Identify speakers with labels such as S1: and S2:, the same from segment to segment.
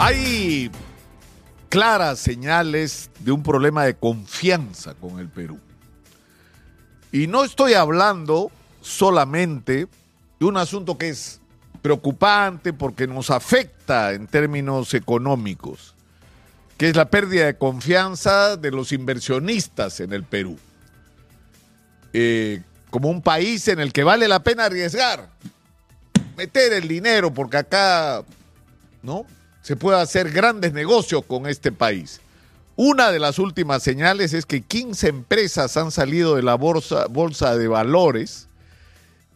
S1: Hay claras señales de un problema de confianza con el Perú. Y no estoy hablando solamente de un asunto que es preocupante porque nos afecta en términos económicos, que es la pérdida de confianza de los inversionistas en el Perú. Eh, como un país en el que vale la pena arriesgar, meter el dinero, porque acá ¿no? Se puede hacer grandes negocios con este país. Una de las últimas señales es que 15 empresas han salido de la bolsa, bolsa de valores,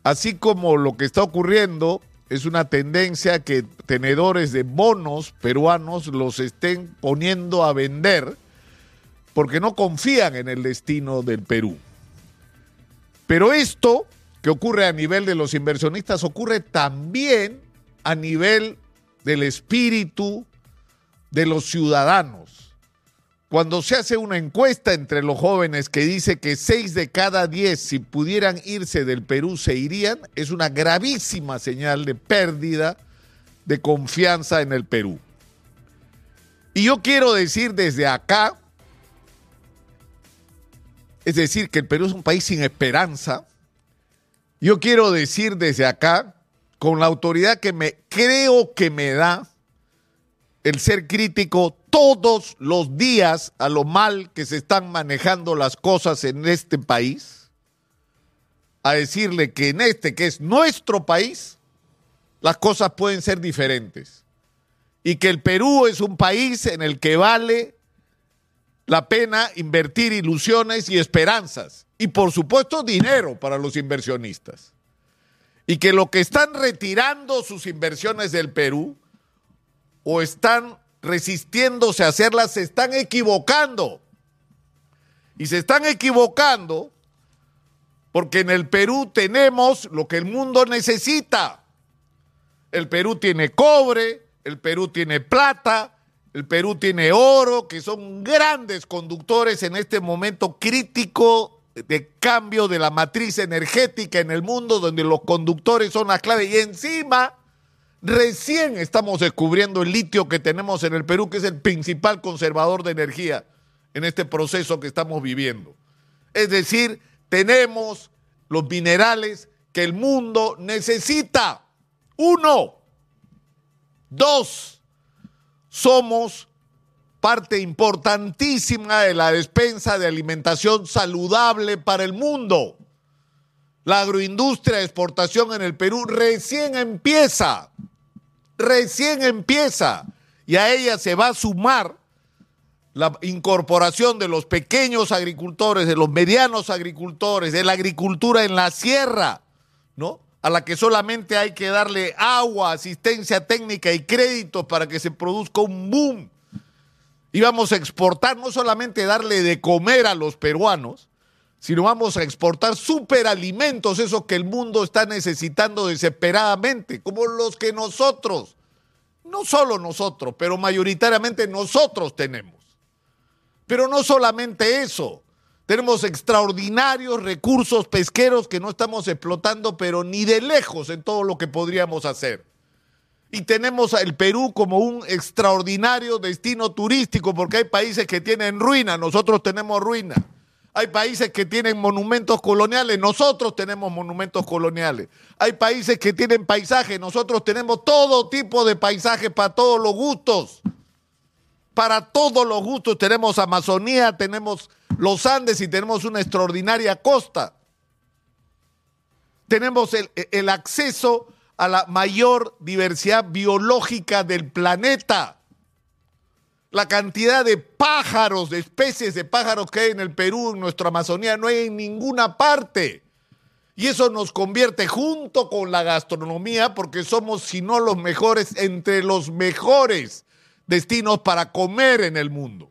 S1: así como lo que está ocurriendo es una tendencia que tenedores de bonos peruanos los estén poniendo a vender porque no confían en el destino del Perú. Pero esto que ocurre a nivel de los inversionistas ocurre también a nivel del espíritu de los ciudadanos. Cuando se hace una encuesta entre los jóvenes que dice que seis de cada diez, si pudieran irse del Perú, se irían, es una gravísima señal de pérdida de confianza en el Perú. Y yo quiero decir desde acá, es decir, que el Perú es un país sin esperanza. Yo quiero decir desde acá, con la autoridad que me creo que me da el ser crítico todos los días a lo mal que se están manejando las cosas en este país, a decirle que en este, que es nuestro país, las cosas pueden ser diferentes. Y que el Perú es un país en el que vale la pena invertir ilusiones y esperanzas. Y por supuesto dinero para los inversionistas. Y que lo que están retirando sus inversiones del Perú o están resistiéndose a hacerlas se están equivocando. Y se están equivocando porque en el Perú tenemos lo que el mundo necesita. El Perú tiene cobre, el Perú tiene plata, el Perú tiene oro, que son grandes conductores en este momento crítico de cambio de la matriz energética en el mundo, donde los conductores son la clave. Y encima, recién estamos descubriendo el litio que tenemos en el Perú, que es el principal conservador de energía en este proceso que estamos viviendo. Es decir, tenemos los minerales que el mundo necesita. Uno. Dos somos parte importantísima de la despensa de alimentación saludable para el mundo. La agroindustria de exportación en el Perú recién empieza, recién empieza, y a ella se va a sumar la incorporación de los pequeños agricultores, de los medianos agricultores, de la agricultura en la sierra, ¿no? a la que solamente hay que darle agua, asistencia técnica y créditos para que se produzca un boom. Y vamos a exportar, no solamente darle de comer a los peruanos, sino vamos a exportar superalimentos, esos que el mundo está necesitando desesperadamente, como los que nosotros, no solo nosotros, pero mayoritariamente nosotros tenemos. Pero no solamente eso, tenemos extraordinarios recursos pesqueros que no estamos explotando, pero ni de lejos en todo lo que podríamos hacer. Y tenemos el Perú como un extraordinario destino turístico, porque hay países que tienen ruina, nosotros tenemos ruina. Hay países que tienen monumentos coloniales, nosotros tenemos monumentos coloniales. Hay países que tienen paisajes, nosotros tenemos todo tipo de paisajes para todos los gustos. Para todos los gustos tenemos Amazonía, tenemos los Andes y tenemos una extraordinaria costa. Tenemos el, acceso a la mayor diversidad biológica del planeta. La cantidad de pájaros, de especies de pájaros que hay en el Perú, en nuestra Amazonía, no hay en ninguna parte. Y eso nos convierte junto con la gastronomía, porque somos, si no los mejores, entre los mejores destinos para comer en el mundo.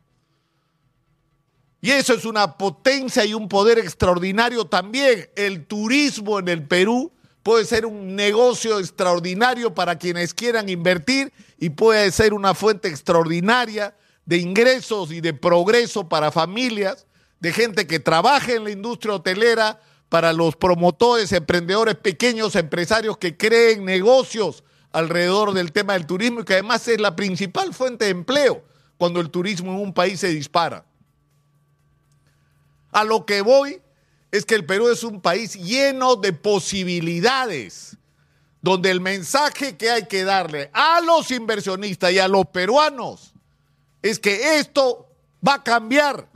S1: Y eso es una potencia y un poder extraordinario también. El turismo en el Perú puede ser un negocio extraordinario para quienes quieran invertir y puede ser una fuente extraordinaria de ingresos y de progreso para familias, de gente que trabaje en la industria hotelera, para los promotores, emprendedores pequeños, empresarios que creen negocios alrededor del tema del turismo y que además es la principal fuente de empleo cuando el turismo en un país se dispara. A lo que voy es que el Perú es un país lleno de posibilidades, donde el mensaje que hay que darle a los inversionistas y a los peruanos es que esto va a cambiar.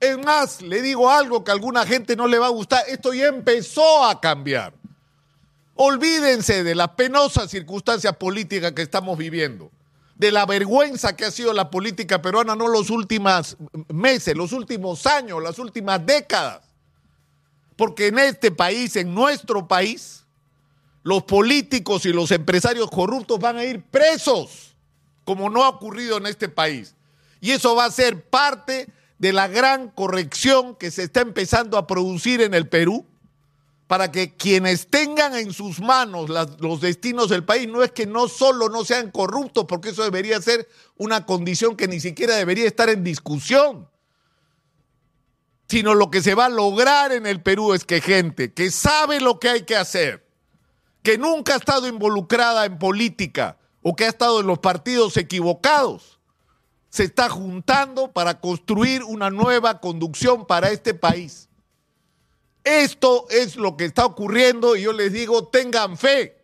S1: Es más, le digo algo que a alguna gente no le va a gustar, esto ya empezó a cambiar. Olvídense de la penosa circunstancia política que estamos viviendo, de la vergüenza que ha sido la política peruana no los últimos meses, los últimos años, las últimas décadas. Porque en este país, en nuestro país, los políticos y los empresarios corruptos van a ir presos, como no ha ocurrido en este país. Y eso va a ser parte de la gran corrección que se está empezando a producir en el Perú para que quienes tengan en sus manos los destinos del país no es que no solo no sean corruptos, porque eso debería ser una condición que ni siquiera debería estar en discusión, sino lo que se va a lograr en el Perú es que gente que sabe lo que hay que hacer, que nunca ha estado involucrada en política o que ha estado en los partidos equivocados, se está juntando para construir una nueva conducción para este país esto es lo que está ocurriendo y yo les digo, tengan fe.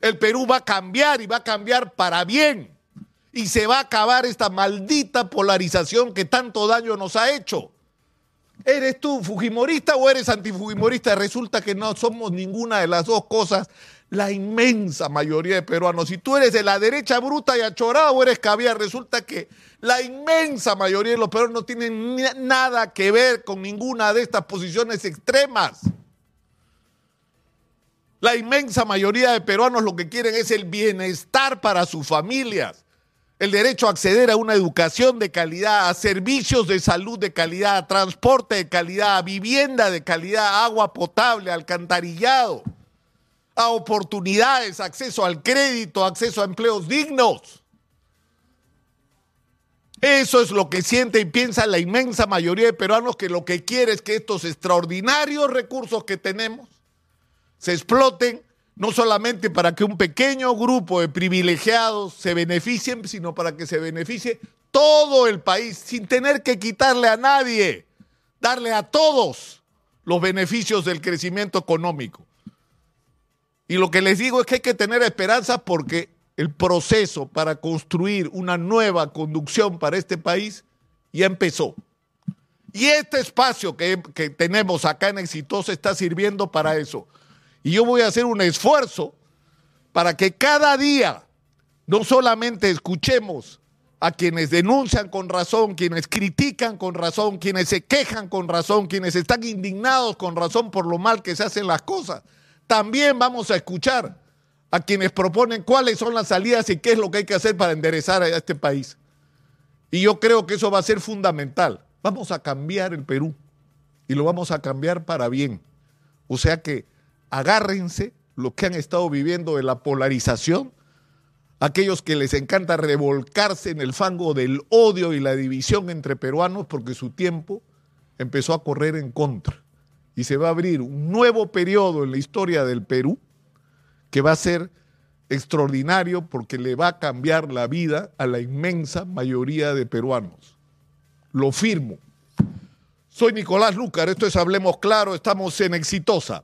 S1: El Perú va a cambiar y va a cambiar para bien. Y se va a acabar esta maldita polarización que tanto daño nos ha hecho. ¿Eres tú fujimorista o eres antifujimorista? Resulta que no somos ninguna de las dos cosas la inmensa mayoría de peruanos. Si tú eres de la derecha bruta y achorado o eres caviar, resulta que la inmensa mayoría de los peruanos no tienen nada que ver con ninguna de estas posiciones extremas. La inmensa mayoría de peruanos lo que quieren es el bienestar para sus familias, el derecho a acceder a una educación de calidad, a servicios de salud de calidad, a transporte de calidad, a vivienda de calidad, agua potable, alcantarillado a oportunidades, acceso al crédito, acceso a empleos dignos. Eso es lo que siente y piensa la inmensa mayoría de peruanos que lo que quiere es que estos extraordinarios recursos que tenemos se exploten no solamente para que un pequeño grupo de privilegiados se beneficien, sino para que se beneficie todo el país sin tener que quitarle a nadie, darle a todos los beneficios del crecimiento económico. Y lo que les digo es que hay que tener esperanza porque el proceso para construir una nueva conducción para este país ya empezó. Y este espacio que, que, tenemos acá en Exitosa está sirviendo para eso. Y yo voy a hacer un esfuerzo para que cada día no solamente escuchemos a quienes denuncian con razón, quienes critican con razón, quienes se quejan con razón, quienes están indignados con razón por lo mal que se hacen las cosas, también vamos a escuchar a quienes proponen cuáles son las salidas y qué es lo que hay que hacer para enderezar a este país. Y yo creo que eso va a ser fundamental. Vamos a cambiar el Perú y lo vamos a cambiar para bien. O sea que agárrense lo que han estado viviendo de la polarización, aquellos que les encanta revolcarse en el fango del odio y la división entre peruanos porque su tiempo empezó a correr en contra y se va a abrir un nuevo periodo en la historia del Perú que va a ser extraordinario porque le va a cambiar la vida a la inmensa mayoría de peruanos. Lo firmo. Soy Nicolás Lucar, esto es Hablemos Claro, estamos en Exitosa.